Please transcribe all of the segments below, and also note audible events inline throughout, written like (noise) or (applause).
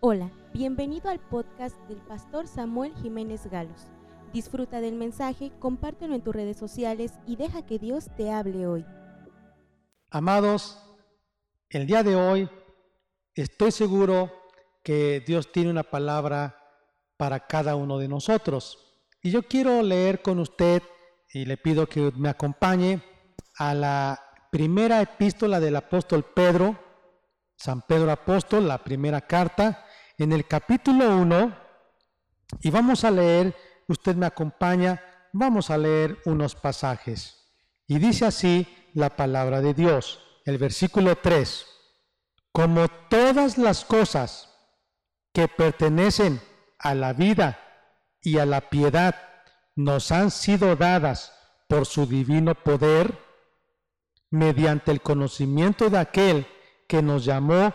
Hola, bienvenido al podcast del pastor Samuel Jiménez Galos. Disfruta del mensaje, compártelo en tus redes sociales y deja que Dios te hable hoy. Amados, el día de hoy estoy seguro que Dios tiene una palabra para cada uno de nosotros. Y yo quiero leer con usted y le pido que me acompañe a la primera epístola del apóstol Pedro, San Pedro Apóstol, la primera carta, en el capítulo 1 y vamos a leer, usted me acompaña, vamos a leer unos pasajes. Y dice así la palabra de Dios, el versículo 3, como todas las cosas que pertenecen a la vida y a la piedad nos han sido dadas por su divino poder, mediante el conocimiento de aquel que nos llamó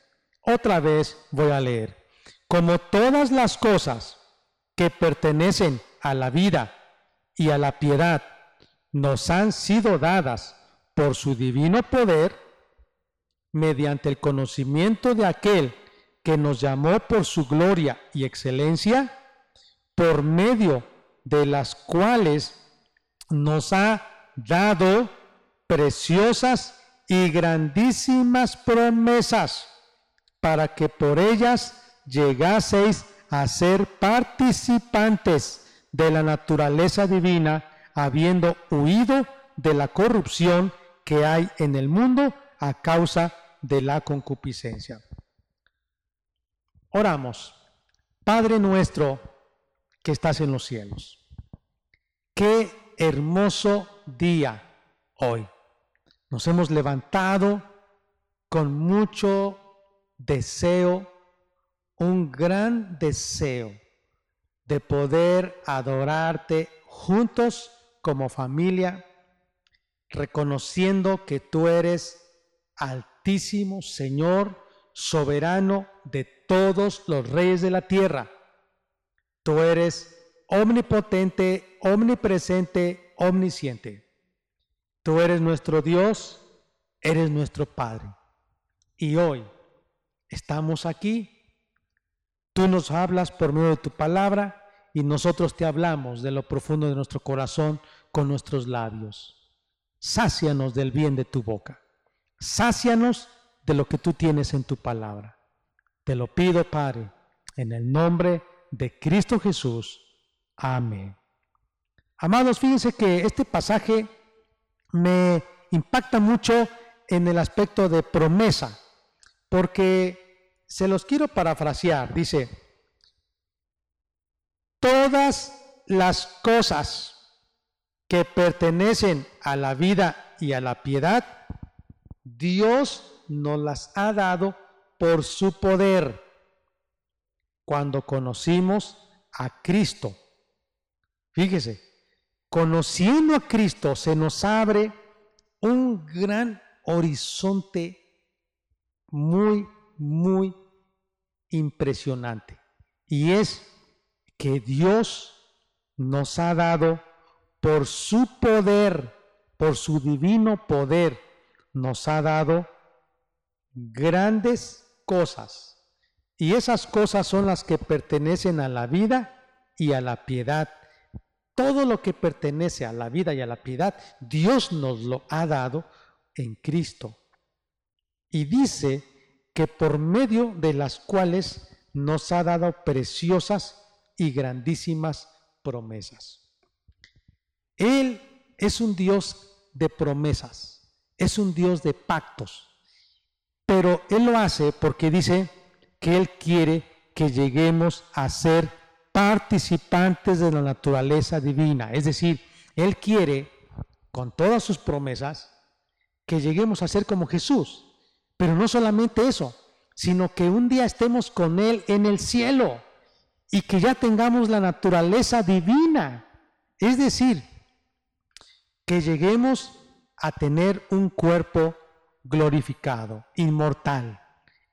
Otra vez voy a leer. Como todas las cosas que pertenecen a la vida y a la piedad nos han sido dadas por su divino poder, mediante el conocimiento de aquel que nos llamó por su gloria y excelencia, por medio de las cuales nos ha dado preciosas y grandísimas promesas para que por ellas llegaseis a ser participantes de la naturaleza divina, habiendo huido de la corrupción que hay en el mundo a causa de la concupiscencia. Oramos. Padre nuestro que estás en los cielos, qué hermoso día hoy. Nos hemos levantado con mucho deseo, un gran deseo de poder adorarte juntos como familia, reconociendo que tú eres altísimo Señor, soberano de todos los reyes de la tierra. Tú eres omnipotente, omnipresente, omnisciente. Tú eres nuestro Dios, eres nuestro Padre. Y hoy estamos aquí. Tú nos hablas por medio de tu palabra y nosotros te hablamos de lo profundo de nuestro corazón con nuestros labios. Sácianos del bien de tu boca. Sácianos de lo que tú tienes en tu palabra. Te lo pido, Padre, en el nombre de Cristo Jesús. Amén. Amados, fíjense que este pasaje me impacta mucho en el aspecto de promesa porque se los quiero parafrasear. Dice, todas las cosas que pertenecen a la vida y a la piedad, Dios nos las ha dado por su poder cuando conocimos a Cristo. Fíjese, conociendo a Cristo se nos abre un gran horizonte muy, muy impresionante. Y es que Dios nos ha dado por su poder, por su divino poder, nos ha dado grandes cosas. Y esas cosas son las que pertenecen a la vida y a la piedad. Todo lo que pertenece a la vida y a la piedad, Dios nos lo ha dado en Cristo. Y dice que por medio de las cuales nos ha dado preciosas y grandísimas promesas. Él es un Dios de promesas, es un Dios de pactos, pero Él lo hace porque dice que Él quiere que lleguemos a ser participantes de la naturaleza divina, es decir, Él quiere, con todas sus promesas, que lleguemos a ser como Jesús. Pero no solamente eso, sino que un día estemos con Él en el cielo y que ya tengamos la naturaleza divina. Es decir, que lleguemos a tener un cuerpo glorificado, inmortal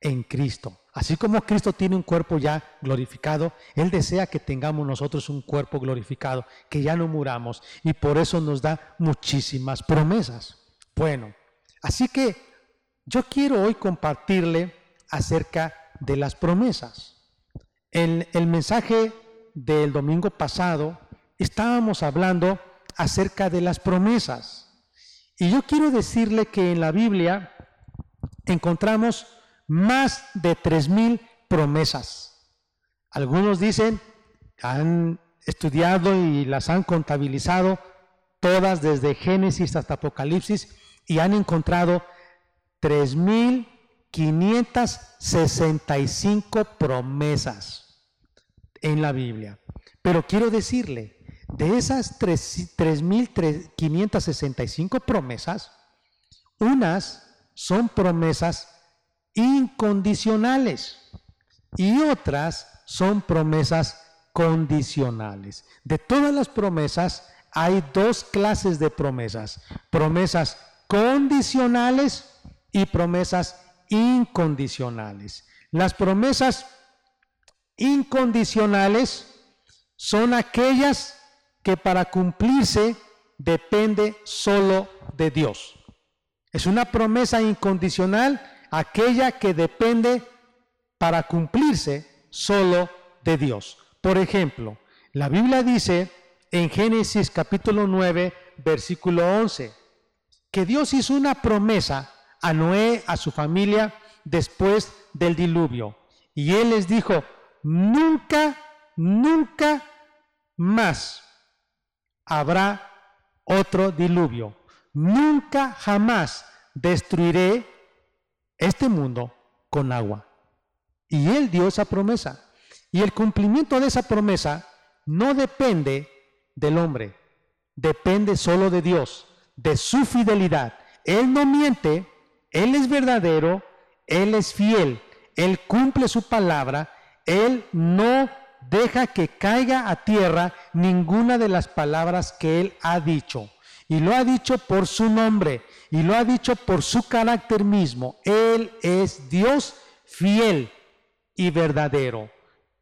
en Cristo. Así como Cristo tiene un cuerpo ya glorificado, Él desea que tengamos nosotros un cuerpo glorificado, que ya no muramos. Y por eso nos da muchísimas promesas. Bueno, así que yo quiero hoy compartirle acerca de las promesas. En el mensaje del domingo pasado estábamos hablando acerca de las promesas. Y yo quiero decirle que en la Biblia encontramos más de tres mil promesas. Algunos dicen, han estudiado y las han contabilizado todas desde Génesis hasta Apocalipsis y han encontrado 3.565 promesas en la Biblia. Pero quiero decirle, de esas 3.565 promesas, unas son promesas incondicionales y otras son promesas condicionales. De todas las promesas hay dos clases de promesas, promesas condicionales y promesas incondicionales. Las promesas incondicionales son aquellas que para cumplirse depende solo de Dios. Es una promesa incondicional aquella que depende para cumplirse solo de Dios. Por ejemplo, la Biblia dice en Génesis capítulo 9, versículo 11, que Dios hizo una promesa a Noé, a su familia, después del diluvio. Y él les dijo, nunca, nunca más habrá otro diluvio. Nunca jamás destruiré este mundo con agua. Y Él dio esa promesa. Y el cumplimiento de esa promesa no depende del hombre, depende solo de Dios, de su fidelidad. Él no miente, Él es verdadero, Él es fiel, Él cumple su palabra, Él no deja que caiga a tierra ninguna de las palabras que Él ha dicho. Y lo ha dicho por su nombre y lo ha dicho por su carácter mismo. Él es Dios fiel y verdadero.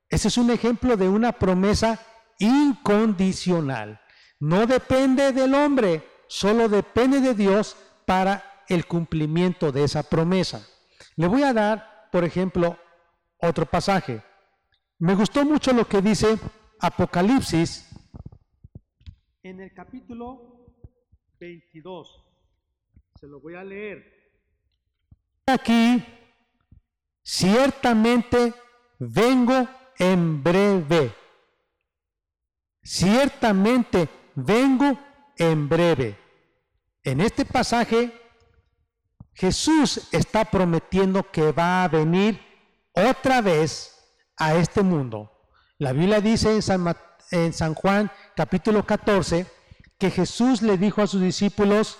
Ese es un ejemplo de una promesa incondicional. No depende del hombre, solo depende de Dios para el cumplimiento de esa promesa. Le voy a dar, por ejemplo, otro pasaje. Me gustó mucho lo que dice Apocalipsis en el capítulo 22. Se lo voy a leer. Aquí, ciertamente vengo en breve. Ciertamente vengo en breve. En este pasaje, Jesús está prometiendo que va a venir otra vez a este mundo. La Biblia dice en San, en San Juan capítulo 14 que Jesús le dijo a sus discípulos,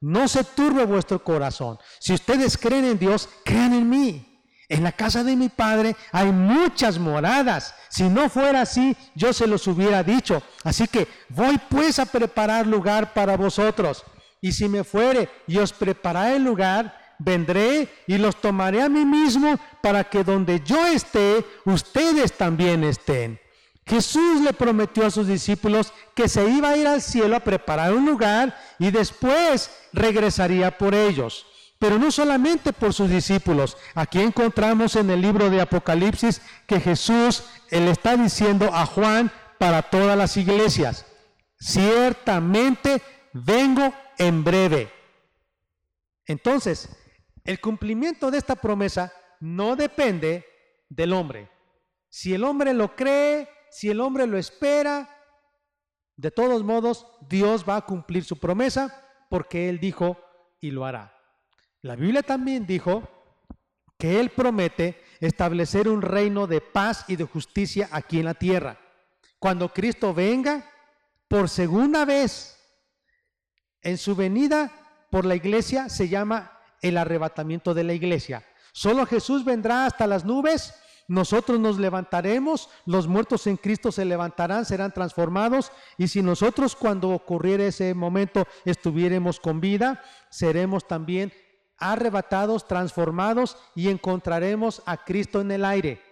no se turbe vuestro corazón. Si ustedes creen en Dios, crean en mí. En la casa de mi Padre hay muchas moradas. Si no fuera así, yo se los hubiera dicho. Así que voy pues a preparar lugar para vosotros. Y si me fuere y os prepararé el lugar, vendré y los tomaré a mí mismo para que donde yo esté, ustedes también estén. Jesús le prometió a sus discípulos que se iba a ir al cielo a preparar un lugar y después regresaría por ellos. Pero no solamente por sus discípulos. Aquí encontramos en el libro de Apocalipsis que Jesús le está diciendo a Juan para todas las iglesias, ciertamente vengo en breve. Entonces, el cumplimiento de esta promesa no depende del hombre. Si el hombre lo cree, si el hombre lo espera, de todos modos Dios va a cumplir su promesa porque Él dijo y lo hará. La Biblia también dijo que Él promete establecer un reino de paz y de justicia aquí en la tierra. Cuando Cristo venga por segunda vez en su venida por la iglesia se llama el arrebatamiento de la iglesia. Solo Jesús vendrá hasta las nubes. Nosotros nos levantaremos, los muertos en Cristo se levantarán, serán transformados, y si nosotros cuando ocurriera ese momento estuviéramos con vida, seremos también arrebatados, transformados y encontraremos a Cristo en el aire.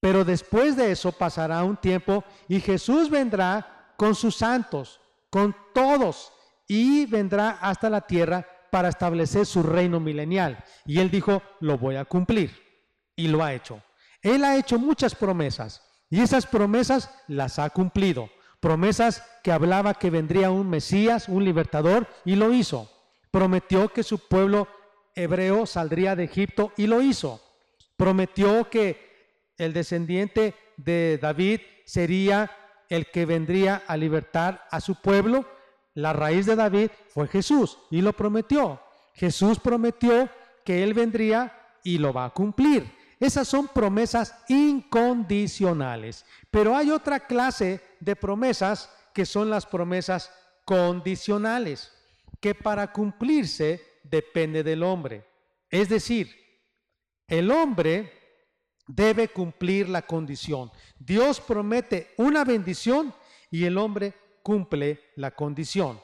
Pero después de eso pasará un tiempo y Jesús vendrá con sus santos, con todos, y vendrá hasta la tierra para establecer su reino milenial. Y él dijo, lo voy a cumplir. Y lo ha hecho. Él ha hecho muchas promesas y esas promesas las ha cumplido. Promesas que hablaba que vendría un Mesías, un libertador, y lo hizo. Prometió que su pueblo hebreo saldría de Egipto y lo hizo. Prometió que el descendiente de David sería el que vendría a libertar a su pueblo la raíz de David fue Jesús y lo prometió. Jesús prometió que Él vendría y lo va a cumplir. Esas son promesas incondicionales. Pero hay otra clase de promesas que son las promesas condicionales, que para cumplirse depende del hombre. Es decir, el hombre debe cumplir la condición. Dios promete una bendición y el hombre cumple la condición.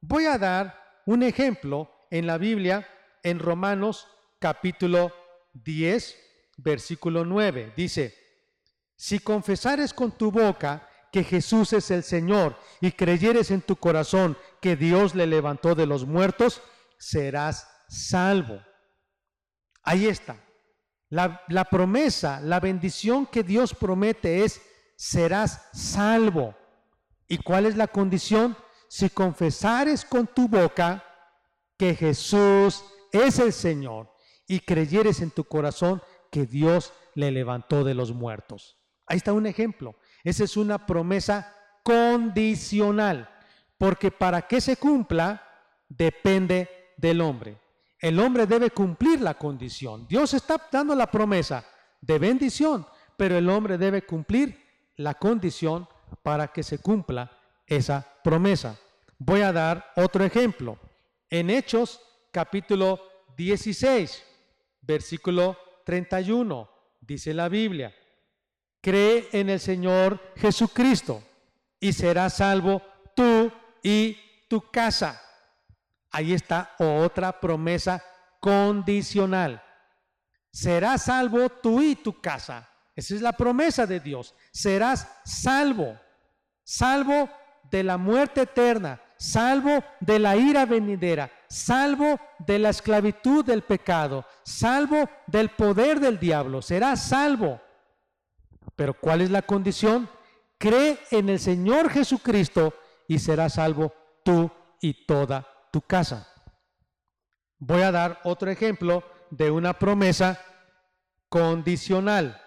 Voy a dar un ejemplo en la Biblia, en Romanos capítulo 10, versículo 9. Dice, si confesares con tu boca que Jesús es el Señor y creyeres en tu corazón que Dios le levantó de los muertos, serás salvo. Ahí está. La, la, promesa, la bendición que Dios promete es, serás salvo. ¿Y cuál es la condición? Si confesares con tu boca que Jesús es el Señor y creyeres en tu corazón que Dios le levantó de los muertos. Ahí está un ejemplo. Esa es una promesa condicional, porque para que se cumpla depende del hombre. El hombre debe cumplir la condición. Dios está dando la promesa de bendición, pero el hombre debe cumplir la condición para que se cumpla esa promesa. Voy a dar otro ejemplo. En Hechos capítulo 16, versículo 31, dice la Biblia, cree en el Señor Jesucristo y serás salvo tú y tu casa. Ahí está otra promesa condicional. Serás salvo tú y tu casa. Esa es la promesa de Dios. Serás salvo salvo de la muerte eterna, salvo de la ira venidera, salvo de la esclavitud del pecado, salvo del poder del diablo, será salvo. Pero ¿cuál es la condición? Cree en el Señor Jesucristo y serás salvo tú y toda tu casa. Voy a dar otro ejemplo de una promesa condicional.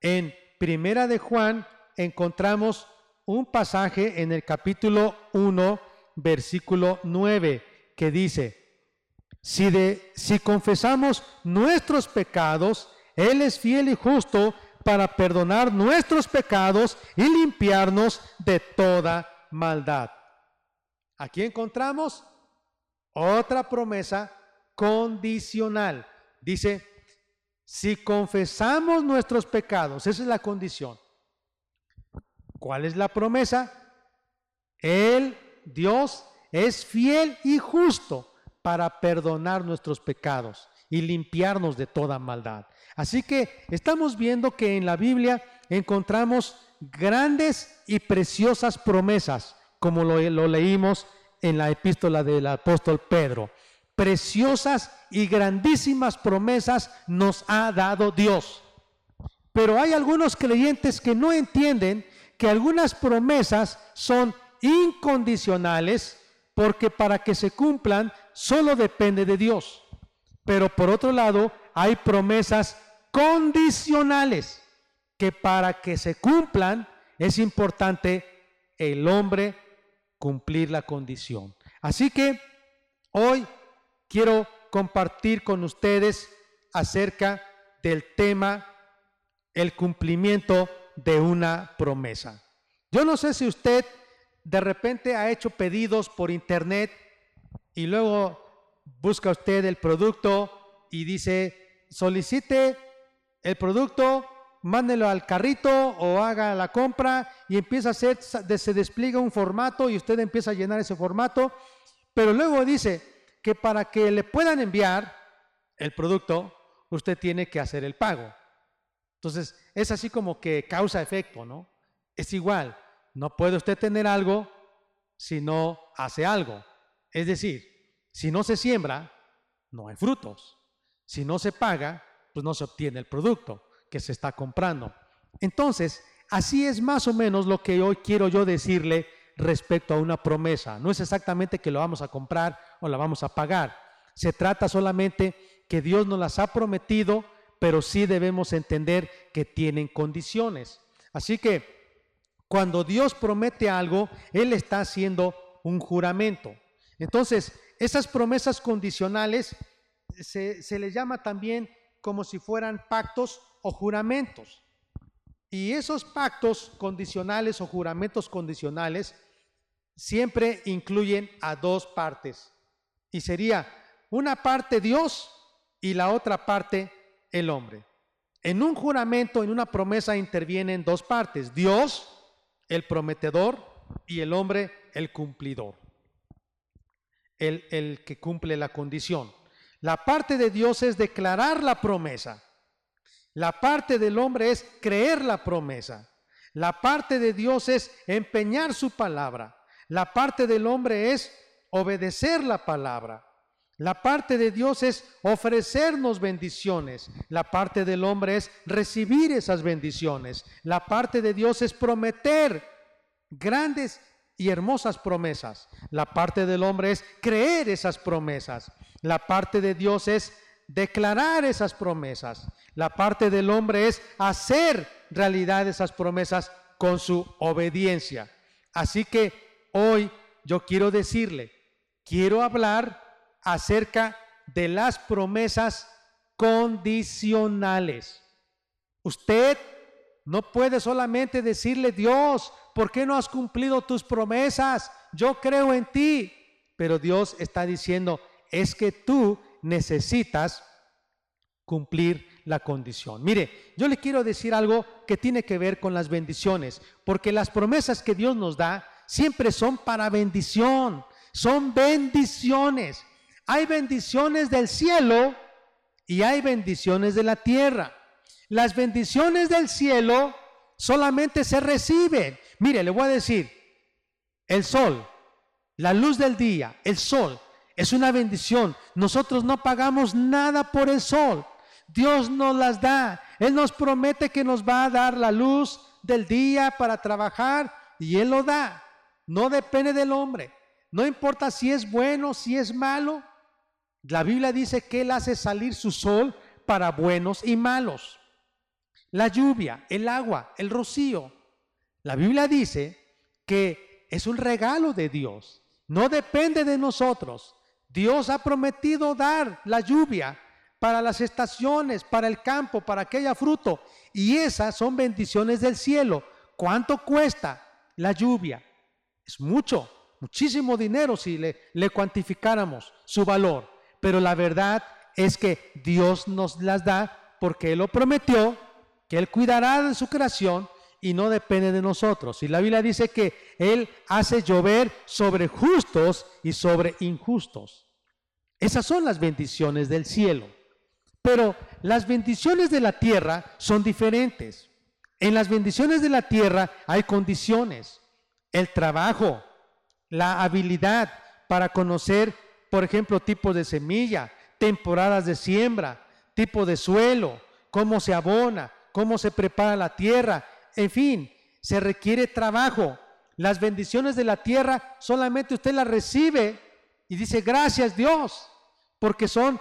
En Primera de Juan encontramos un pasaje en el capítulo 1, versículo 9, que dice, si, de, si confesamos nuestros pecados, Él es fiel y justo para perdonar nuestros pecados y limpiarnos de toda maldad. Aquí encontramos otra promesa condicional. Dice, si confesamos nuestros pecados, esa es la condición, ¿Cuál es la promesa? Él, Dios, es fiel y justo para perdonar nuestros pecados y limpiarnos de toda maldad. Así que estamos viendo que en la Biblia encontramos grandes y preciosas promesas, como lo, lo leímos en la epístola del apóstol Pedro. Preciosas y grandísimas promesas nos ha dado Dios. Pero hay algunos creyentes que no entienden que algunas promesas son incondicionales porque para que se cumplan solo depende de Dios. Pero por otro lado, hay promesas condicionales que para que se cumplan es importante el hombre cumplir la condición. Así que hoy quiero compartir con ustedes acerca del tema el cumplimiento de una promesa. Yo no sé si usted de repente ha hecho pedidos por internet y luego busca usted el producto y dice, solicite el producto, mándelo al carrito o haga la compra y empieza a hacer, se despliega un formato y usted empieza a llenar ese formato, pero luego dice que para que le puedan enviar el producto, usted tiene que hacer el pago. Entonces, es así como que causa efecto, ¿no? Es igual, no puede usted tener algo si no hace algo. Es decir, si no se siembra, no hay frutos. Si no se paga, pues no se obtiene el producto que se está comprando. Entonces, así es más o menos lo que hoy quiero yo decirle respecto a una promesa. No es exactamente que lo vamos a comprar o la vamos a pagar. Se trata solamente que Dios nos las ha prometido, pero sí debemos entender que tienen condiciones. Así que cuando Dios promete algo, Él está haciendo un juramento. Entonces, esas promesas condicionales se, se les llama también como si fueran pactos o juramentos. Y esos pactos condicionales o juramentos condicionales siempre incluyen a dos partes. Y sería una parte Dios y la otra parte el hombre. En un juramento, en una promesa intervienen dos partes, Dios, el prometedor, y el hombre, el cumplidor, el, el que cumple la condición. La parte de Dios es declarar la promesa. La parte del hombre es creer la promesa. La parte de Dios es empeñar su palabra. La parte del hombre es obedecer la palabra. La parte de Dios es ofrecernos bendiciones. La parte del hombre es recibir esas bendiciones. La parte de Dios es prometer grandes y hermosas promesas. La parte del hombre es creer esas promesas. La parte de Dios es declarar esas promesas. La parte del hombre es hacer realidad esas promesas con su obediencia. Así que hoy yo quiero decirle, quiero hablar acerca de las promesas condicionales. Usted no puede solamente decirle, Dios, ¿por qué no has cumplido tus promesas? Yo creo en ti. Pero Dios está diciendo, es que tú necesitas cumplir la condición. Mire, yo le quiero decir algo que tiene que ver con las bendiciones, porque las promesas que Dios nos da siempre son para bendición, son bendiciones. Hay bendiciones del cielo y hay bendiciones de la tierra. Las bendiciones del cielo solamente se reciben. Mire, le voy a decir, el sol, la luz del día, el sol, es una bendición. Nosotros no pagamos nada por el sol. Dios nos las da. Él nos promete que nos va a dar la luz del día para trabajar y Él lo da. No depende del hombre. No importa si es bueno, si es malo. La Biblia dice que Él hace salir su sol para buenos y malos. La lluvia, el agua, el rocío. La Biblia dice que es un regalo de Dios. No depende de nosotros. Dios ha prometido dar la lluvia para las estaciones, para el campo, para que haya fruto. Y esas son bendiciones del cielo. ¿Cuánto cuesta la lluvia? Es mucho, muchísimo dinero si le, le cuantificáramos su valor. Pero la verdad es que Dios nos las da porque Él lo prometió, que Él cuidará de su creación y no depende de nosotros. Y la Biblia dice que Él hace llover sobre justos y sobre injustos. Esas son las bendiciones del cielo. Pero las bendiciones de la tierra son diferentes. En las bendiciones de la tierra hay condiciones. El trabajo, la habilidad para conocer, por ejemplo, tipos de semilla, temporadas de siembra, tipo de suelo, cómo se abona, cómo se prepara la tierra, en fin, se requiere trabajo. Las bendiciones de la tierra solamente usted las recibe y dice, gracias Dios, porque son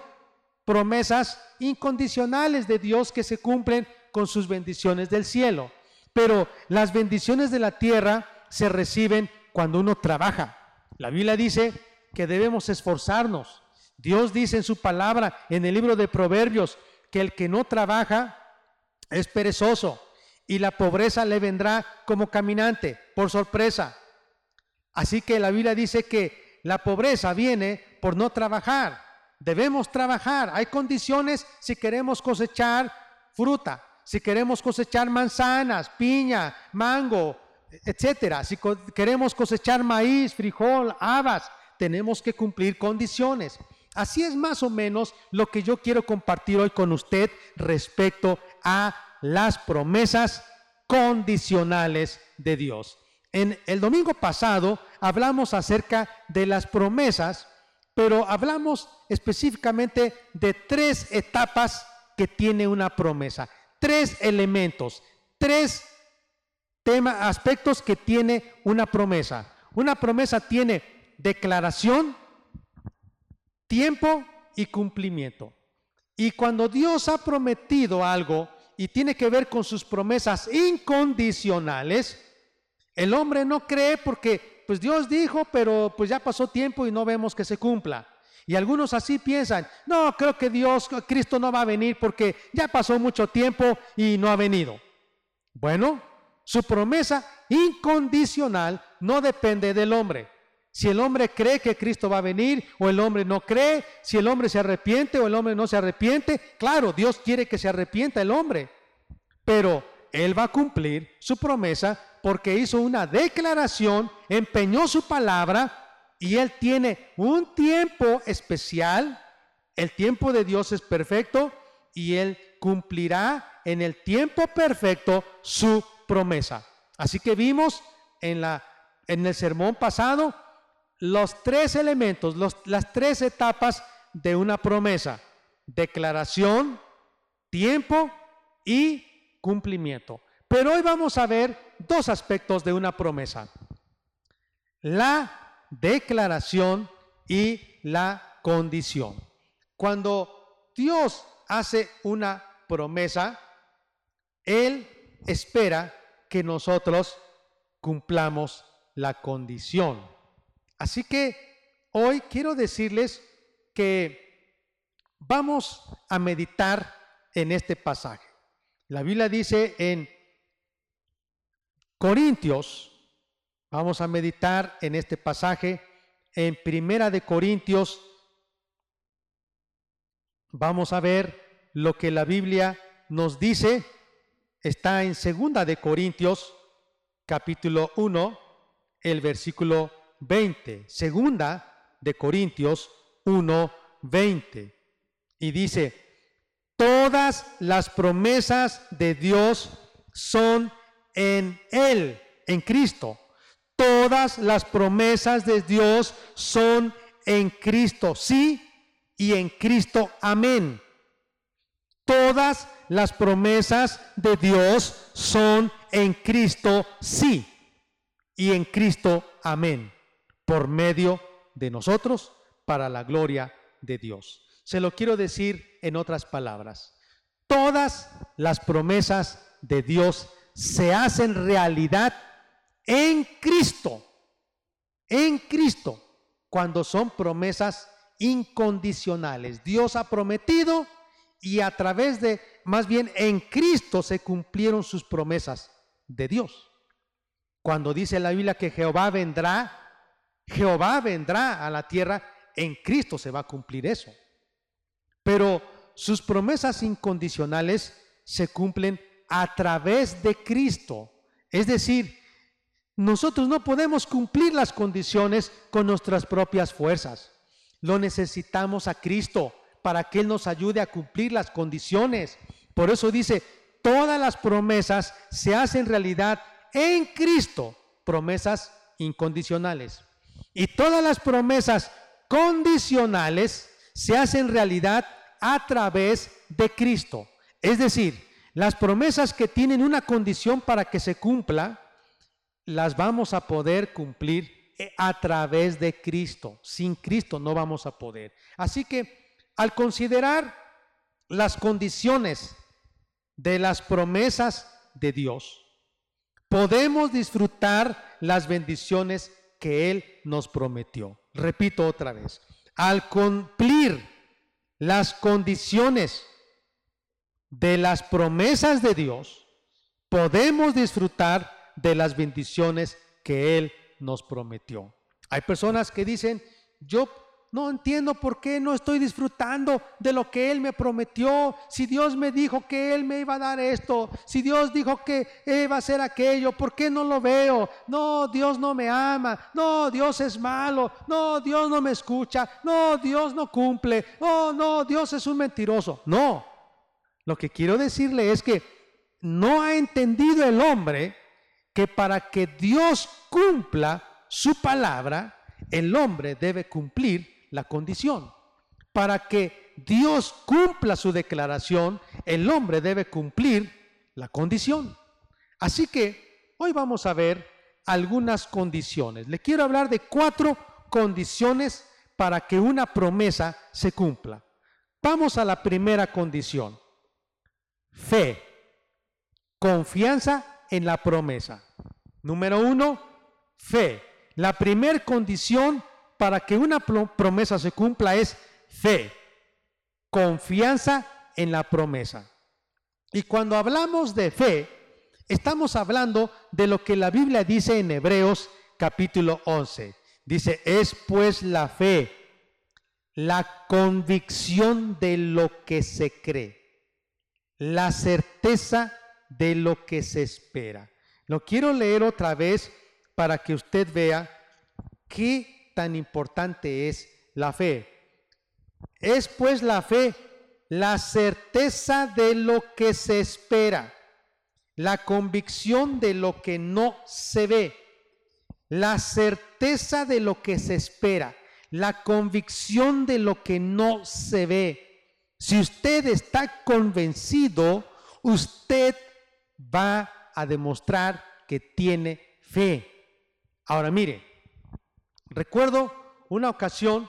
promesas incondicionales de Dios que se cumplen con sus bendiciones del cielo. Pero las bendiciones de la tierra se reciben cuando uno trabaja. La Biblia dice que debemos esforzarnos. Dios dice en su palabra, en el libro de Proverbios, que el que no trabaja es perezoso y la pobreza le vendrá como caminante, por sorpresa. Así que la Biblia dice que la pobreza viene por no trabajar. debemos trabajar. Hay condiciones si queremos cosechar fruta, si queremos cosechar manzanas, piña, mango, etcétera. Si queremos cosechar maíz, frijol, habas, tenemos que cumplir condiciones. Así es más o menos lo que yo quiero compartir hoy con usted respecto a las promesas condicionales de Dios. En el domingo pasado hablamos acerca de las promesas, pero hablamos específicamente de tres etapas que tiene una promesa, tres elementos, tres temas, aspectos que tiene una promesa. Una promesa tiene declaración, tiempo y cumplimiento. Y cuando Dios ha prometido algo y tiene que ver con sus promesas incondicionales, el hombre no cree porque pues Dios dijo, pero pues ya pasó tiempo y no vemos que se cumpla. Y algunos así piensan, no, creo que Dios, Cristo no va a venir porque ya pasó mucho tiempo y no ha venido. Bueno, su promesa incondicional no depende del hombre. Si el hombre cree que Cristo va a venir o el hombre no cree, si el hombre se arrepiente o el hombre no se arrepiente, claro, Dios quiere que se arrepienta el hombre, pero Él va a cumplir su promesa porque hizo una declaración, empeñó su palabra y Él tiene un tiempo especial. El tiempo de Dios es perfecto y Él cumplirá en el tiempo perfecto su promesa. Así que vimos en, la, en el sermón pasado los tres elementos, las tres etapas de una promesa. Declaración, tiempo y cumplimiento. Pero hoy vamos a ver dos aspectos de una promesa. La declaración y la condición. Cuando Dios hace una promesa, Él espera que nosotros cumplamos la condición. Así que hoy quiero decirles que vamos a meditar en este pasaje. La Biblia dice en Corintios, vamos a meditar en este pasaje, en Primera de Corintios, vamos a ver lo que la Biblia nos dice, está en Segunda de Corintios, capítulo 1, el versículo 20. Segunda de Corintios 1, 20. Y dice, todas las promesas de Dios son en Él, en Cristo. Todas las promesas de Dios son en Cristo, sí, y en Cristo, amén. Todas las promesas de Dios son en Cristo, sí, y en Cristo, amén por medio de nosotros para la gloria de Dios. Se lo quiero decir en otras palabras. Todas las promesas de Dios se hacen realidad en Cristo, en Cristo, cuando son promesas incondicionales. Dios ha prometido y a través de, más bien en Cristo se cumplieron sus promesas de Dios. Cuando dice la Biblia que Jehová vendrá Jehová vendrá a la tierra, en Cristo se va a cumplir eso. Pero sus promesas incondicionales se cumplen a través de Cristo. Es decir, nosotros no podemos cumplir las condiciones con nuestras propias fuerzas. Lo necesitamos a Cristo para que Él nos ayude a cumplir las condiciones. Por eso dice, todas las promesas se hacen realidad en Cristo, promesas incondicionales. Y todas las promesas condicionales se hacen realidad a través de Cristo. Es decir, las promesas que tienen una condición para que se cumpla, las vamos a poder cumplir a través de Cristo. Sin Cristo no vamos a poder. Así que al considerar las condiciones de las promesas de Dios, podemos disfrutar las bendiciones que Él nos prometió. Repito otra vez, al cumplir las condiciones de las promesas de Dios, podemos disfrutar de las bendiciones que Él nos prometió. Hay personas que dicen, yo no entiendo por qué no estoy disfrutando de lo que Él me prometió. Si Dios me dijo que Él me iba a dar esto, si Dios dijo que iba a hacer aquello, ¿por qué no lo veo? No, Dios no me ama. No, Dios es malo. No, Dios no me escucha. No, Dios no cumple. No, no, Dios es un mentiroso. No. Lo que quiero decirle es que no ha entendido el hombre que para que Dios cumpla su palabra, el hombre debe cumplir la condición. Para que Dios cumpla su declaración, el hombre debe cumplir la condición. Así que hoy vamos a ver algunas condiciones. Le quiero hablar de cuatro condiciones para que una promesa se cumpla. Vamos a la primera condición. Fe. Confianza en la promesa. Número uno, fe. La primera condición para que una promesa se cumpla es fe, confianza en la promesa. Y cuando hablamos de fe, estamos hablando de lo que la Biblia dice en Hebreos capítulo 11. Dice, es pues la fe, la convicción de lo que se cree, la certeza de lo que se espera. Lo quiero leer otra vez para que usted vea qué tan importante es la fe. Es pues la fe la certeza de lo que se espera, la convicción de lo que no se ve, la certeza de lo que se espera, la convicción de lo que no se ve. Si usted está convencido, usted va a demostrar que tiene fe. Ahora mire, Recuerdo una ocasión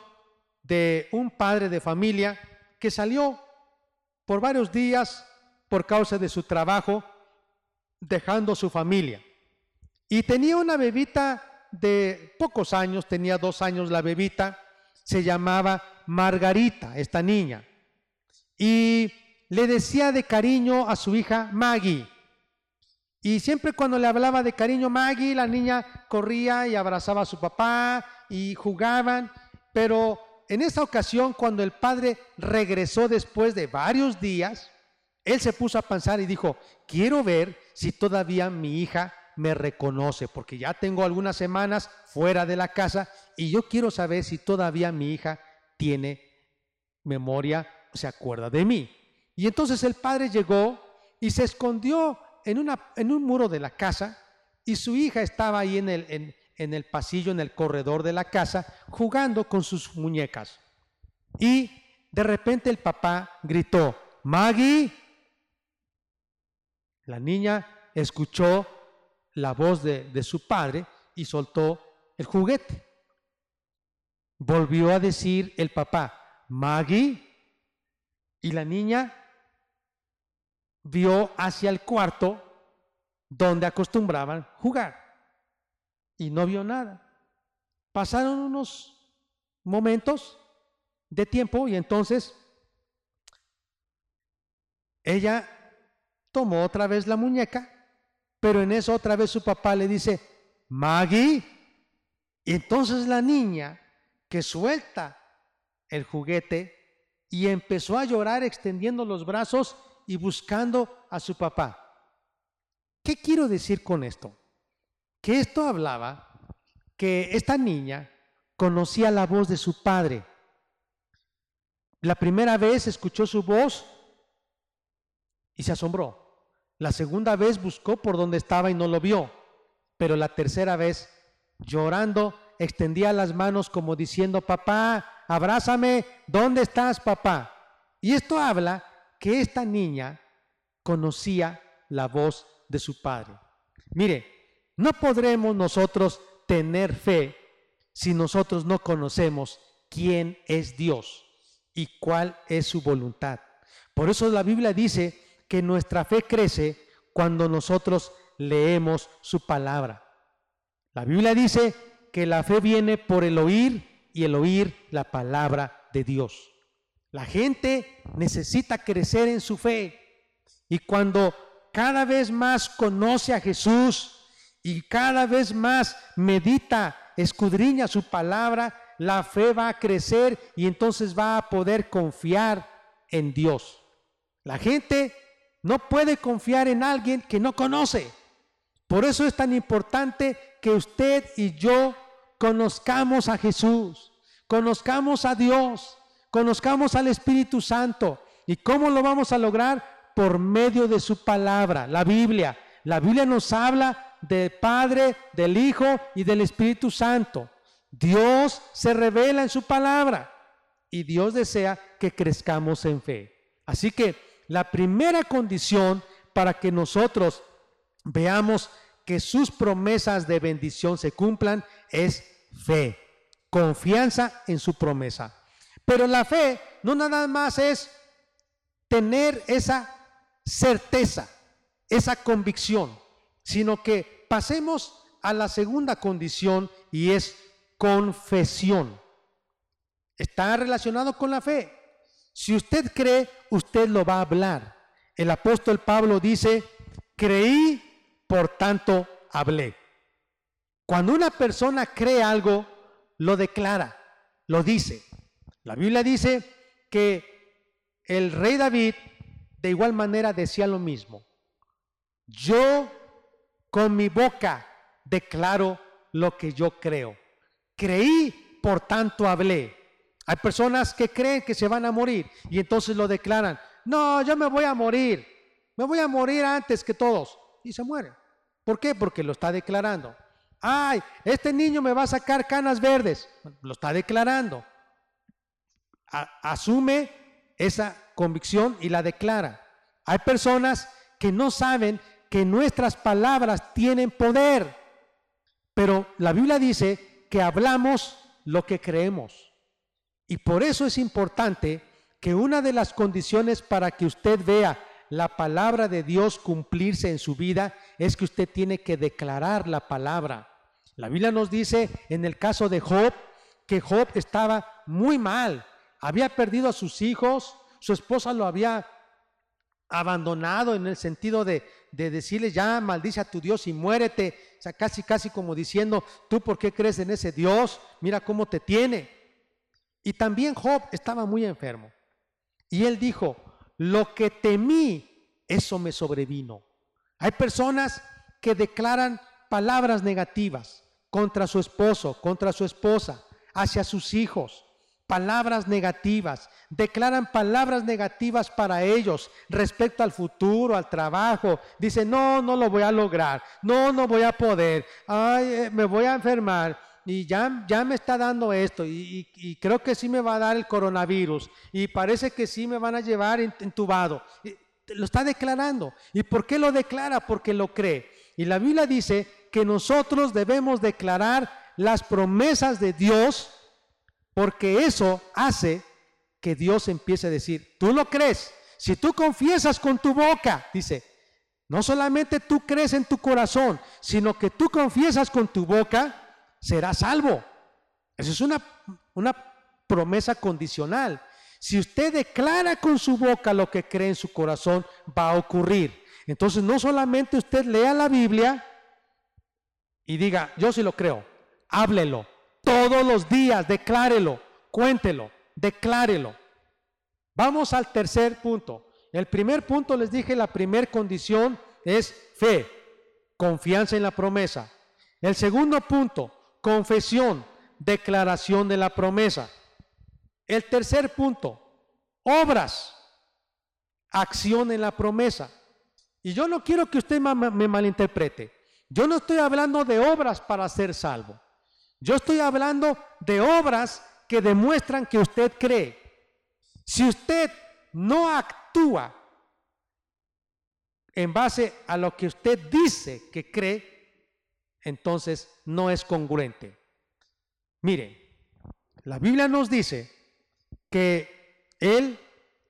de un padre de familia que salió por varios días por causa de su trabajo, dejando su familia. Y tenía una bebita de pocos años, tenía dos años la bebita, se llamaba Margarita, esta niña. Y le decía de cariño a su hija Maggie. Y siempre cuando le hablaba de cariño Maggie, la niña corría y abrazaba a su papá y jugaban. Pero en esa ocasión, cuando el padre regresó después de varios días, él se puso a pensar y dijo, quiero ver si todavía mi hija me reconoce, porque ya tengo algunas semanas fuera de la casa y yo quiero saber si todavía mi hija tiene memoria, se acuerda de mí. Y entonces el padre llegó y se escondió en, una, en un muro de la casa y su hija estaba ahí en el, en el pasillo, en el corredor de la casa, jugando con sus muñecas. Y de repente el papá gritó, Maggie. La niña escuchó la voz de, de su padre y soltó el juguete. Volvió a decir el papá, Maggie. Y la niña vio hacia el cuarto donde acostumbraban jugar y no vio nada. Pasaron unos momentos de tiempo y entonces ella tomó otra vez la muñeca, pero en eso otra vez su papá le dice, Maggie. Y entonces la niña que suelta el juguete y empezó a llorar extendiendo los brazos y buscando a su papá. ¿Qué quiero decir con esto? Que esto hablaba que esta niña conocía la voz de su padre. La primera vez escuchó su voz y se asombró. La segunda vez buscó por donde estaba y no lo vio. Pero la tercera vez, llorando, extendía las manos como diciendo, papá, abrázame, ¿dónde estás, papá? Y esto habla que esta niña conocía la voz de su padre. Mire, no podremos nosotros tener fe si nosotros no conocemos quién es Dios y cuál es su voluntad. Por eso la Biblia dice que nuestra fe crece cuando nosotros leemos su palabra. La Biblia dice que la fe viene por el oír y el oír la palabra de Dios. La gente necesita crecer en su fe. Y cuando cada vez más conoce a Jesús y cada vez más medita, escudriña su palabra, la fe va a crecer y entonces va a poder confiar en Dios. La gente no puede confiar en alguien que no conoce. Por eso es tan importante que usted y yo conozcamos a Jesús, conozcamos a Dios, conozcamos al Espíritu Santo. ¿Y cómo lo vamos a lograr? Por medio de su palabra, la Biblia. La Biblia nos habla del Padre, del Hijo y del Espíritu Santo. Dios se revela en su palabra y Dios desea que crezcamos en fe. Así que la primera condición para que nosotros veamos que sus promesas de bendición se cumplan es fe, confianza en su promesa. Pero la fe no nada más es tener esa certeza, esa convicción, sino que pasemos a la segunda condición y es confesión. Está relacionado con la fe. Si usted cree, usted lo va a hablar. El apóstol Pablo dice, creí, por tanto hablé. Cuando una persona cree algo, lo declara, lo dice. La Biblia dice que el rey David de igual manera decía lo mismo. Yo con mi boca declaro lo que yo creo. Creí, por tanto hablé. Hay personas que creen que se van a morir y entonces lo declaran. No, yo me voy a morir. Me voy a morir antes que todos. Y se mueren. ¿Por qué? Porque lo está declarando. Ay, este niño me va a sacar canas verdes. Lo está declarando. asume esa convicción y la declara. Hay personas que no saben que nuestras palabras tienen poder, pero la Biblia dice que hablamos lo que creemos. Y por eso es importante que una de las condiciones para que usted vea la palabra de Dios cumplirse en su vida es que usted tiene que declarar la palabra. La Biblia nos dice en el caso de Job que Job estaba muy mal, había perdido a sus hijos, su esposa lo había abandonado en el sentido de, de decirle ya maldice a tu Dios y muérete, o sea, casi casi como diciendo, tú por qué crees en ese Dios, mira cómo te tiene. Y también Job estaba muy enfermo. Y él dijo, lo que temí, eso me sobrevino. Hay personas que declaran palabras negativas contra su esposo, contra su esposa, hacia sus hijos, palabras negativas, declaran palabras negativas para ellos respecto al futuro, al trabajo. Dicen, no, no lo voy a lograr, no, no voy a poder, ay, eh, me voy a enfermar y ya, ya me está dando esto y, creo que sí me va a dar el coronavirus y parece que sí me van a llevar entubado. lo está declarando. ¿Y por qué lo declara? Porque lo cree. Y la Biblia dice que nosotros debemos declarar las promesas de Dios porque eso hace que Dios empiece a decir, tú lo crees. Si tú confiesas con tu boca, dice, no solamente tú crees en tu corazón, sino que tú confiesas con tu boca, serás salvo. Esa es una, una promesa condicional. Si usted declara con su boca lo que cree en su corazón, va a ocurrir. Entonces no solamente usted lea la Biblia y diga, yo sí lo creo, háblelo, todos los días, declárelo, cuéntelo, declárelo. Vamos al tercer punto. El primer punto les dije, la primera condición es fe, confianza en la promesa. El segundo punto, confesión, declaración de la promesa. El tercer punto, obras, acción en la promesa. Y yo no quiero que usted me malinterprete. Yo no estoy hablando de obras para ser salvo. Yo estoy hablando de obras que demuestran que usted cree. Si usted no actúa en base a lo que usted dice que cree, entonces no es congruente. Mire, la Biblia nos dice que Él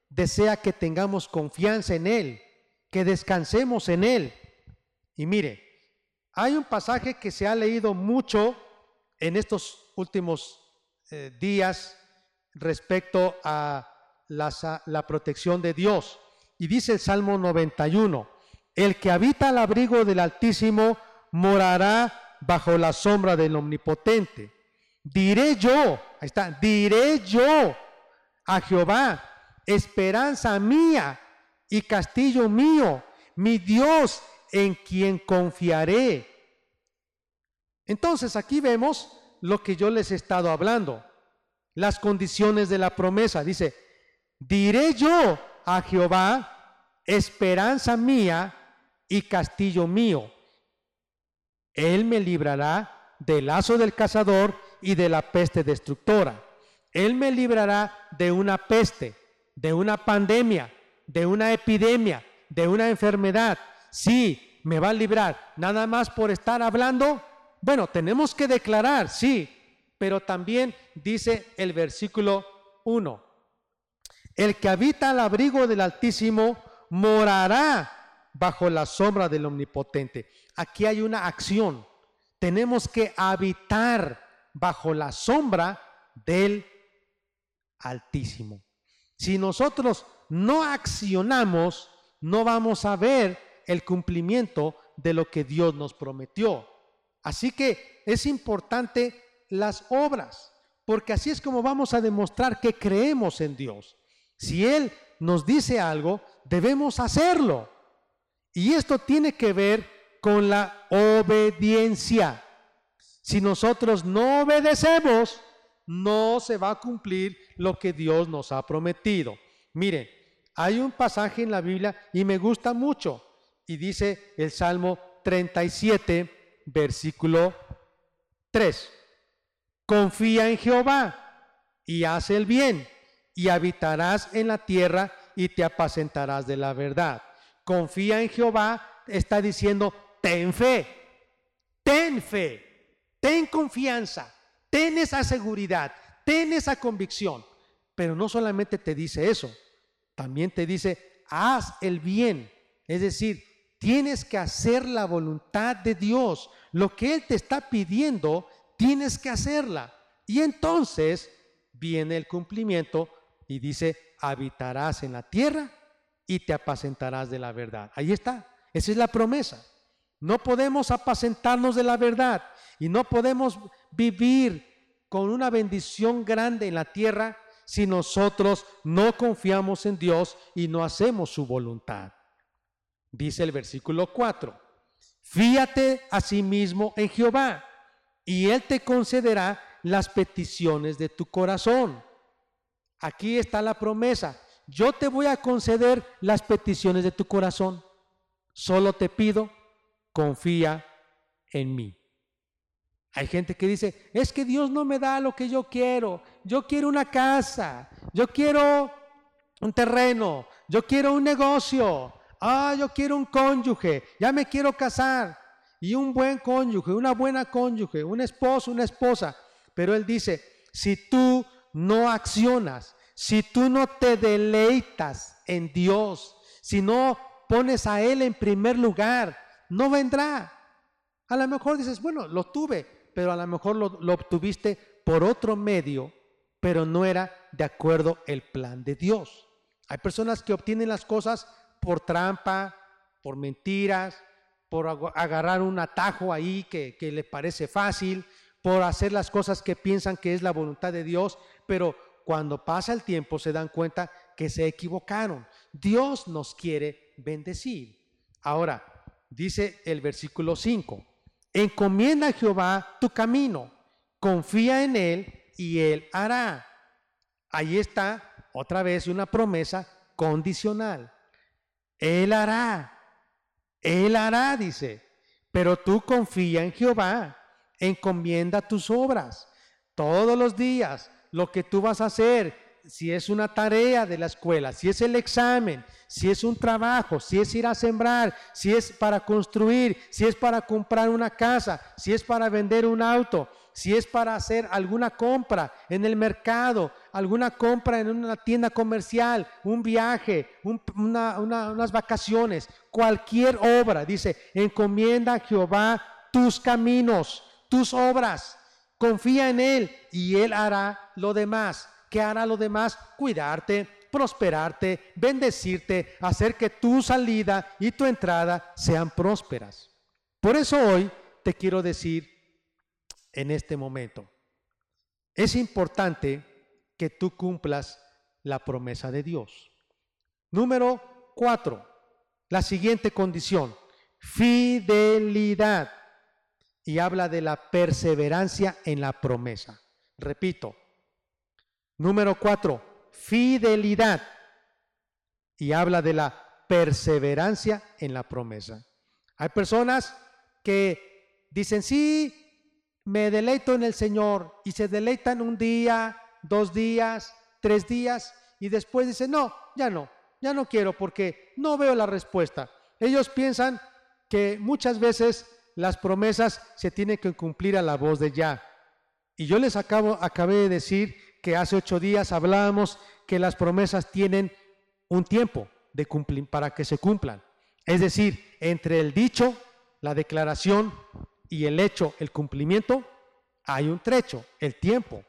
desea que tengamos confianza en Él, que descansemos en Él. Y mire, hay un pasaje que se ha leído mucho en estos últimos eh, días respecto a la, protección de Dios. Y dice el Salmo 91, el que habita al abrigo del Altísimo morará bajo la sombra del Omnipotente. diré yo, ahí está, diré yo a Jehová, esperanza mía y castillo mío, mi Dios en quien confiaré. Entonces aquí vemos lo que yo les he estado hablando, las condiciones de la promesa. Dice, diré yo a Jehová, esperanza mía y castillo mío. Él me librará del lazo del cazador y de la peste destructora. Él me librará de una peste, de una pandemia, de una epidemia, de una enfermedad. Sí, me va a librar. Nada más por estar hablando. Bueno, tenemos que declarar, sí, pero también dice el versículo 1. El que habita al abrigo del Altísimo morará bajo la sombra del Omnipotente. Aquí hay una acción. Tenemos que habitar bajo la sombra del Altísimo. Si nosotros no accionamos, no vamos a ver el cumplimiento de lo que Dios nos prometió. Así que es importante las obras, porque así es como vamos a demostrar que creemos en Dios. Si Él nos dice algo, debemos hacerlo. Y esto tiene que ver con la obediencia. Si nosotros no obedecemos, no se va a cumplir lo que Dios nos ha prometido. Miren, hay un pasaje en la Biblia y me gusta mucho y dice el Salmo 37, versículo 3. Confía en Jehová y haz el bien y habitarás en la tierra y te apacentarás de la verdad. Confía en Jehová, está diciendo, ten fe, ten fe, ten confianza, ten esa seguridad, ten esa convicción. Pero no solamente te dice eso, también te dice, haz el bien. Es decir, tienes que hacer la voluntad de Dios. Lo que Él te está pidiendo, tienes que hacerla. Y entonces viene el cumplimiento y dice, habitarás en la tierra y te apacentarás de la verdad. Ahí está, esa es la promesa. No podemos apacentarnos de la verdad y no podemos vivir con una bendición grande en la tierra si nosotros no confiamos en Dios y no hacemos su voluntad. Dice el versículo 4, fíate a sí mismo en Jehová y Él te concederá las peticiones de tu corazón. Aquí está la promesa. Yo te voy a conceder las peticiones de tu corazón. Solo te pido, confía en mí. Hay gente que dice, es que Dios no me da lo que yo quiero. Yo quiero una casa, yo quiero un terreno, yo quiero un negocio. Ah, yo quiero un cónyuge, ya me quiero casar. Y un buen cónyuge, una buena cónyuge, un esposo, una esposa. Pero Él dice, si tú no accionas, si tú no te deleitas en Dios, si no pones a Él en primer lugar, no vendrá. A lo mejor dices, bueno, lo tuve, pero a lo mejor lo, lo obtuviste por otro medio, pero no era de acuerdo el plan de Dios. Hay personas que obtienen las cosas por trampa, por mentiras, por agarrar un atajo ahí que, que le parece fácil, por hacer las cosas que piensan que es la voluntad de Dios, pero cuando pasa el tiempo se dan cuenta que se equivocaron. Dios nos quiere bendecir. Ahora, dice el versículo 5, encomienda a Jehová tu camino, confía en Él y Él hará. Ahí está otra vez una promesa condicional. Él hará, Él hará, dice, pero tú confía en Jehová encomienda tus obras. Todos los días, lo que tú vas a hacer, si es una tarea de la escuela, si es el examen, si es un trabajo, si es ir a sembrar, si es para construir, si es para comprar una casa, si es para vender un auto, si es para hacer alguna compra en el mercado, alguna compra en una tienda comercial, un viaje, unas vacaciones, cualquier obra, dice, encomienda a Jehová tus caminos tus obras. Confía en Él y Él hará lo demás. ¿Qué hará lo demás? Cuidarte, prosperarte, bendecirte, hacer que tu salida y tu entrada sean prósperas. Por eso hoy te quiero decir en este momento, es importante que tú cumplas la promesa de Dios. Número cuatro, la siguiente condición, fidelidad. Y habla de la perseverancia en la promesa. Repito, número cuatro, fidelidad. Y habla de la perseverancia en la promesa. Hay personas que dicen, sí, me deleito en el Señor y se deleitan un día, dos días, tres días y después dicen, no, ya no, ya no quiero porque no veo la respuesta. Ellos piensan que muchas veces las promesas se tienen que cumplir a la voz de ya. Y yo les acabo, acabé de decir que hace ocho días hablábamos que las promesas tienen un tiempo de cumplir, para que se cumplan. Es decir, entre el dicho, la declaración y el hecho, el cumplimiento, hay un trecho, el tiempo.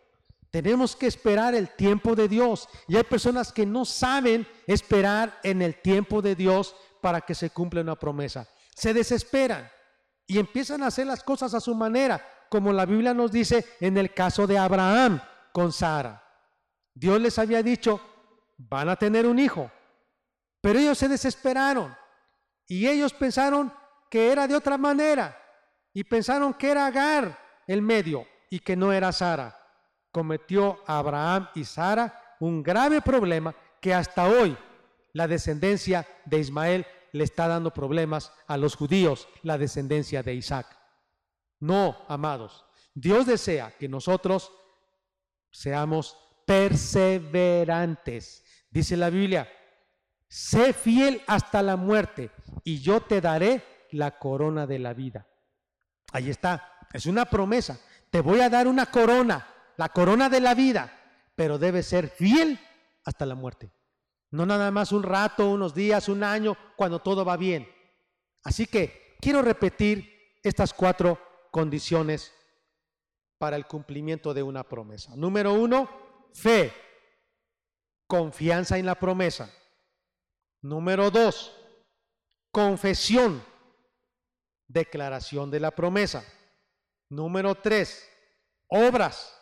Tenemos que esperar el tiempo de Dios. Y hay personas que no saben esperar en el tiempo de Dios para que se cumpla una promesa. Se desesperan y empiezan a hacer las cosas a su manera, como la Biblia nos dice en el caso de Abraham con Sara. Dios les había dicho, van a tener un hijo, pero ellos se desesperaron y ellos pensaron que era de otra manera y pensaron que era Agar el medio y que no era Sara cometió a Abraham y Sara un grave problema que hasta hoy la descendencia de Ismael le está dando problemas a los judíos, la descendencia de Isaac. No, amados, Dios desea que nosotros seamos perseverantes. Dice la Biblia, sé fiel hasta la muerte y yo te daré la corona de la vida. Ahí está, es una promesa. Te voy a dar una corona la corona de la vida, pero debe ser fiel hasta la muerte. No nada más un rato, unos días, un año, cuando todo va bien. Así que quiero repetir estas cuatro condiciones para el cumplimiento de una promesa. Número uno, fe, confianza en la promesa. Número dos, confesión, declaración de la promesa. Número tres, obras,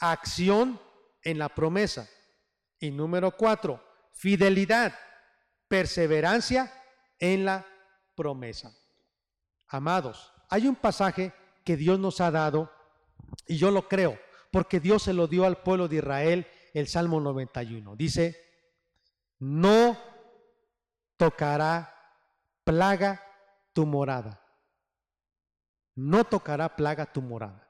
acción en la promesa. Y número cuatro, fidelidad, perseverancia en la promesa. Amados, hay un pasaje que Dios nos ha dado, y yo lo creo, porque Dios se lo dio al pueblo de Israel, el Salmo 91. Dice, no tocará plaga tu morada. No tocará plaga tu morada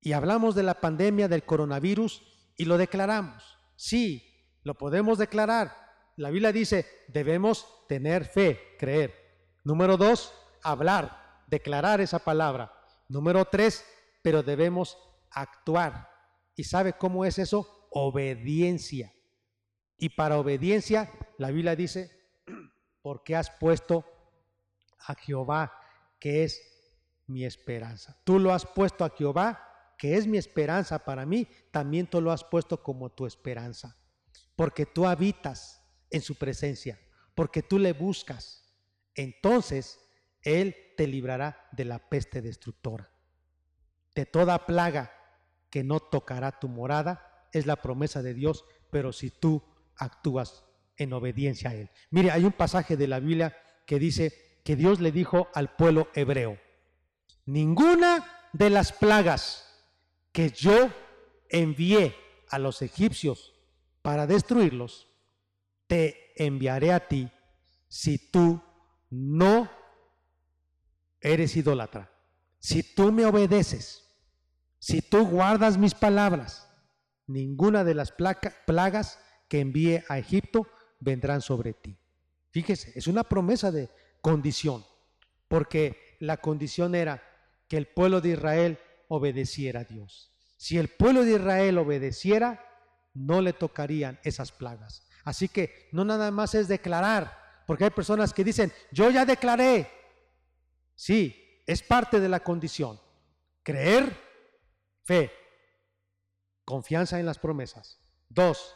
y hablamos de la pandemia del coronavirus y lo declaramos. Sí, lo podemos declarar. La Biblia dice, debemos tener fe, creer. Número dos, hablar, declarar esa palabra. Número tres, pero debemos actuar. ¿Y sabe cómo es eso? Obediencia. Y para obediencia, la Biblia dice, (clears throat) porque has puesto a Jehová, que es mi esperanza. Tú lo has puesto a Jehová que es mi esperanza para mí, también tú lo has puesto como tu esperanza. Porque tú habitas en su presencia, porque tú le buscas. Entonces Él te librará de la peste destructora. De toda plaga que no tocará tu morada, es la promesa de Dios, pero si tú actúas en obediencia a Él. Mire, hay un pasaje de la Biblia que dice que Dios le dijo al pueblo hebreo, ninguna de las plagas que yo envié a los egipcios para destruirlos, te enviaré a ti si tú no eres idólatra, si tú me obedeces, si tú guardas mis palabras, ninguna de las plagas que envíe a Egipto vendrán sobre ti. Fíjese, es una promesa de condición, porque la condición era que el pueblo de Israel obedeciera a Dios. Si el pueblo de Israel obedeciera, no le tocarían esas plagas. Así que no nada más es declarar, porque hay personas que dicen, yo ya declaré. Sí, es parte de la condición. Creer, fe, confianza en las promesas. Dos,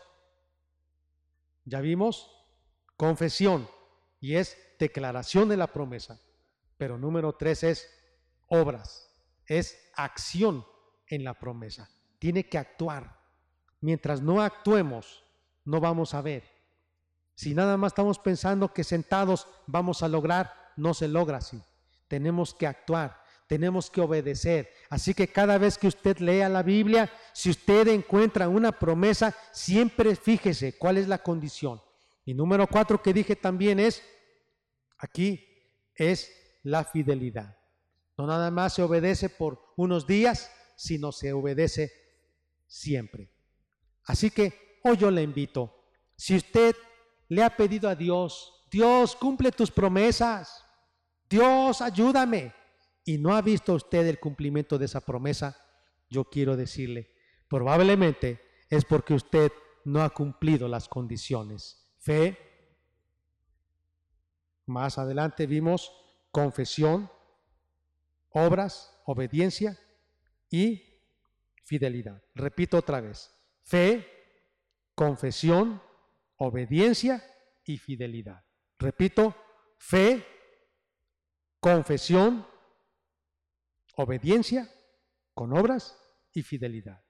ya vimos, confesión y es declaración de la promesa. Pero número tres es obras es acción en la promesa. tiene que actuar. Mientras no actuemos, no vamos a ver. Si nada más estamos pensando que sentados vamos a lograr, no se logra así. Tenemos que actuar, tenemos que obedecer. Así que cada vez que usted lea la Biblia, si usted encuentra una promesa, siempre fíjese cuál es la condición. Y número cuatro que dije también es, aquí, es la fidelidad. No nada más se obedece por unos días, sino se obedece siempre. Así que hoy yo le invito, si usted le ha pedido a Dios, Dios cumple tus promesas, Dios ayúdame, y no ha visto usted el cumplimiento de esa promesa, yo quiero decirle, probablemente es porque usted no ha cumplido las condiciones. Fe, más adelante vimos confesión, obras, obediencia y fidelidad. Repito otra vez, fe, confesión, obediencia y fidelidad. Repito, fe, confesión, obediencia con obras y fidelidad.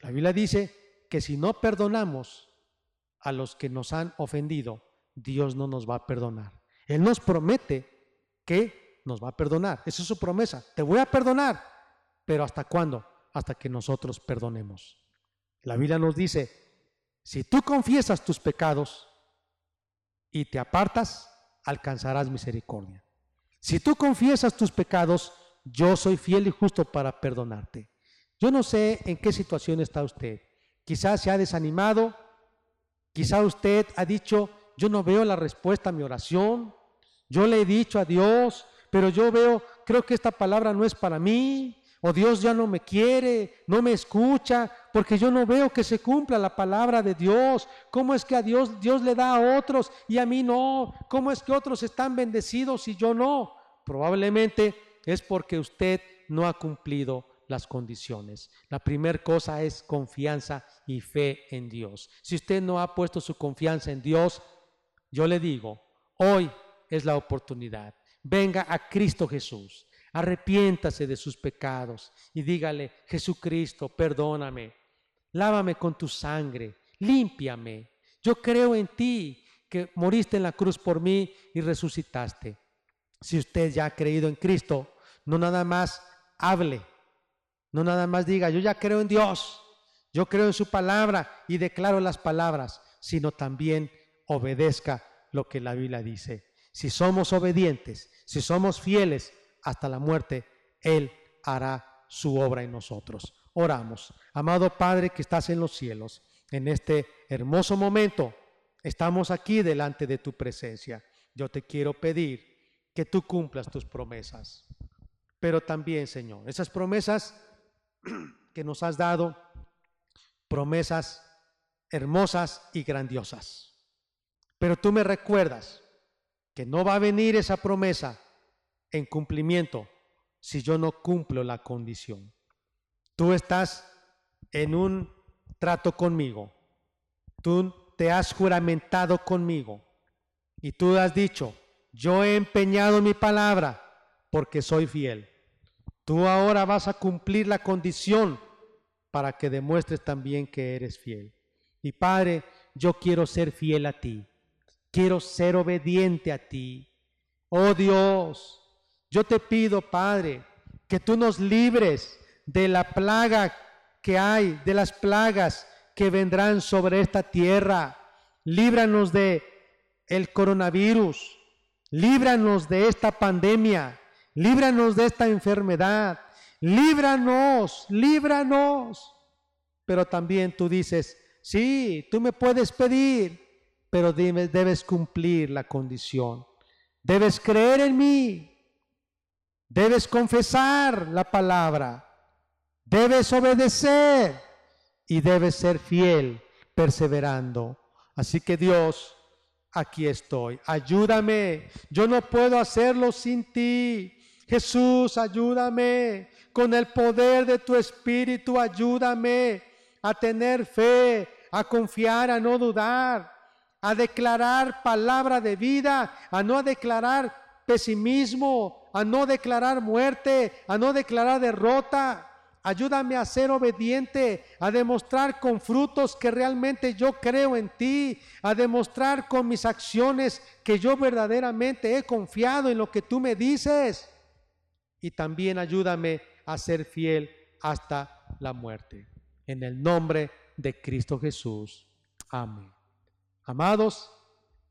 La Biblia dice que si no perdonamos a los que nos han ofendido, Dios no nos va a perdonar. Él nos promete que nos va a perdonar. Esa es su promesa. Te voy a perdonar. Pero ¿hasta cuándo? Hasta que nosotros perdonemos. La Biblia nos dice, si tú confiesas tus pecados y te apartas, alcanzarás misericordia. Si tú confiesas tus pecados, yo soy fiel y justo para perdonarte. Yo no sé en qué situación está usted. Quizás se ha desanimado, quizá usted ha dicho, yo no veo la respuesta a mi oración, yo le he dicho a Dios, pero yo veo, creo que esta palabra no es para mí, o Dios ya no me quiere, no me escucha, porque yo no veo que se cumpla la palabra de Dios. ¿Cómo es que a Dios Dios le da a otros y a mí no? ¿Cómo es que otros están bendecidos y yo no? Probablemente es porque usted no ha cumplido las condiciones. La primera cosa es confianza y fe en Dios. Si usted no ha puesto su confianza en Dios, yo le digo, hoy es la oportunidad. Venga a Cristo Jesús. Arrepiéntase de sus pecados y dígale, Jesucristo, perdóname, lávame con tu sangre, límpiame. Yo creo en ti, que moriste en la cruz por mí y resucitaste. Si usted ya ha creído en Cristo, no nada más hable, no nada más diga, yo ya creo en Dios, yo creo en su palabra y declaro las palabras, sino también obedezca lo que la Biblia dice. Si somos obedientes, si somos fieles hasta la muerte, Él hará su obra en nosotros. Oramos. Amado Padre que estás en los cielos, en este hermoso momento, estamos aquí delante de tu presencia. Yo te quiero pedir que tú cumplas tus promesas. Pero también, Señor, esas promesas (clears throat) que nos has dado, promesas hermosas y grandiosas. Pero tú me recuerdas que no va a venir esa promesa en cumplimiento si yo no cumplo la condición. Tú estás en un trato conmigo. Tú te has juramentado conmigo. Y tú has dicho, yo he empeñado mi palabra porque soy fiel. Tú ahora vas a cumplir la condición para que demuestres también que eres fiel. Y Padre, yo quiero ser fiel a ti. Quiero ser obediente a ti. Oh Dios, yo te pido, Padre, que tú nos libres de la plaga que hay, de las plagas que vendrán sobre esta tierra. Líbranos de el coronavirus. Líbranos de esta pandemia. Líbranos de esta enfermedad. Líbranos, líbranos. Pero también tú dices, sí, tú me puedes pedir, pero debes cumplir la condición. Debes creer en mí. Debes confesar la palabra. Debes obedecer y debes ser fiel, perseverando. Así que Dios, aquí estoy. Ayúdame. Yo no puedo hacerlo sin ti. Jesús, ayúdame. Con el poder de tu Espíritu, ayúdame a tener fe, a confiar, a no dudar, a declarar palabra de vida, a no declarar pesimismo, a no declarar muerte, a no declarar derrota, Ayúdame a ser obediente, a demostrar con frutos que realmente yo creo en ti, a demostrar con mis acciones que yo verdaderamente he confiado en lo que tú me dices. Y también ayúdame a ser fiel hasta la muerte. En el nombre de Cristo Jesús. Amén. Amados,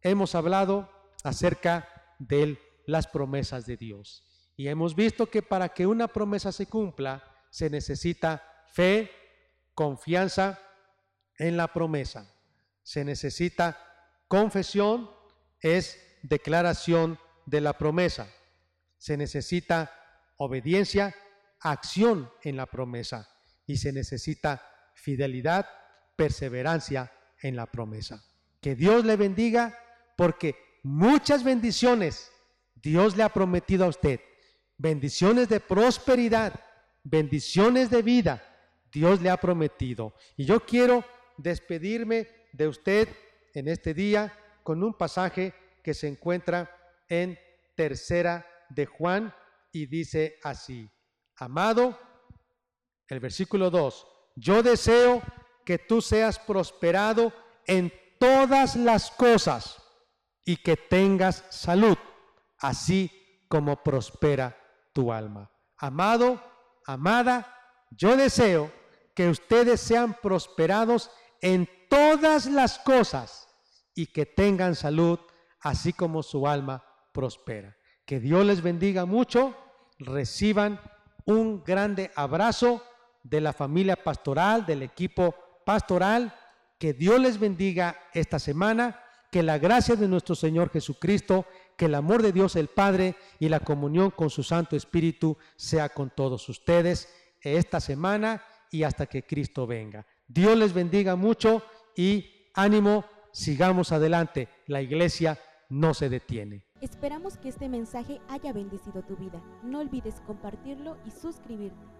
hemos hablado acerca de las promesas de Dios. Y hemos visto que para que una promesa se cumpla, se necesita fe, confianza en la promesa. Se necesita confesión, es declaración de la promesa. Se necesita obediencia, acción en la promesa. Y se necesita fidelidad, perseverancia en la promesa. Que Dios le bendiga porque muchas bendiciones Dios le ha prometido a usted. Bendiciones de prosperidad, bendiciones de vida. Dios le ha prometido. Y yo quiero despedirme de usted en este día con un pasaje que se encuentra en tercera de Juan y dice así, amado, el versículo 2, yo deseo que tú seas prosperado en todas las cosas y que tengas salud, así como prospera tu alma. Amado, amada, yo deseo que ustedes sean prosperados en todas las cosas y que tengan salud, así como su alma prospera. Que Dios les bendiga mucho, reciban un grande abrazo de la familia pastoral, del equipo pastoral. Que Dios les bendiga esta semana, que la gracia de nuestro Señor Jesucristo, que el amor de Dios el Padre y la comunión con su Santo Espíritu sea con todos ustedes esta semana y hasta que Cristo venga. Dios les bendiga mucho y ánimo, sigamos adelante. La iglesia no se detiene. Esperamos que este mensaje haya bendecido tu vida. No olvides compartirlo y suscribirte.